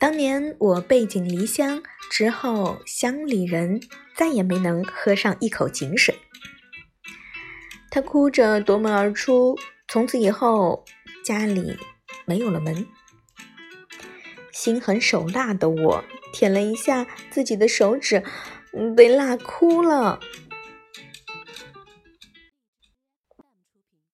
当年我背井离乡之后乡里人再也没能喝上一口井水。他哭着夺门而出从此以后家里没有了门。心狠手辣的我舔了一下自己的手指被辣哭了。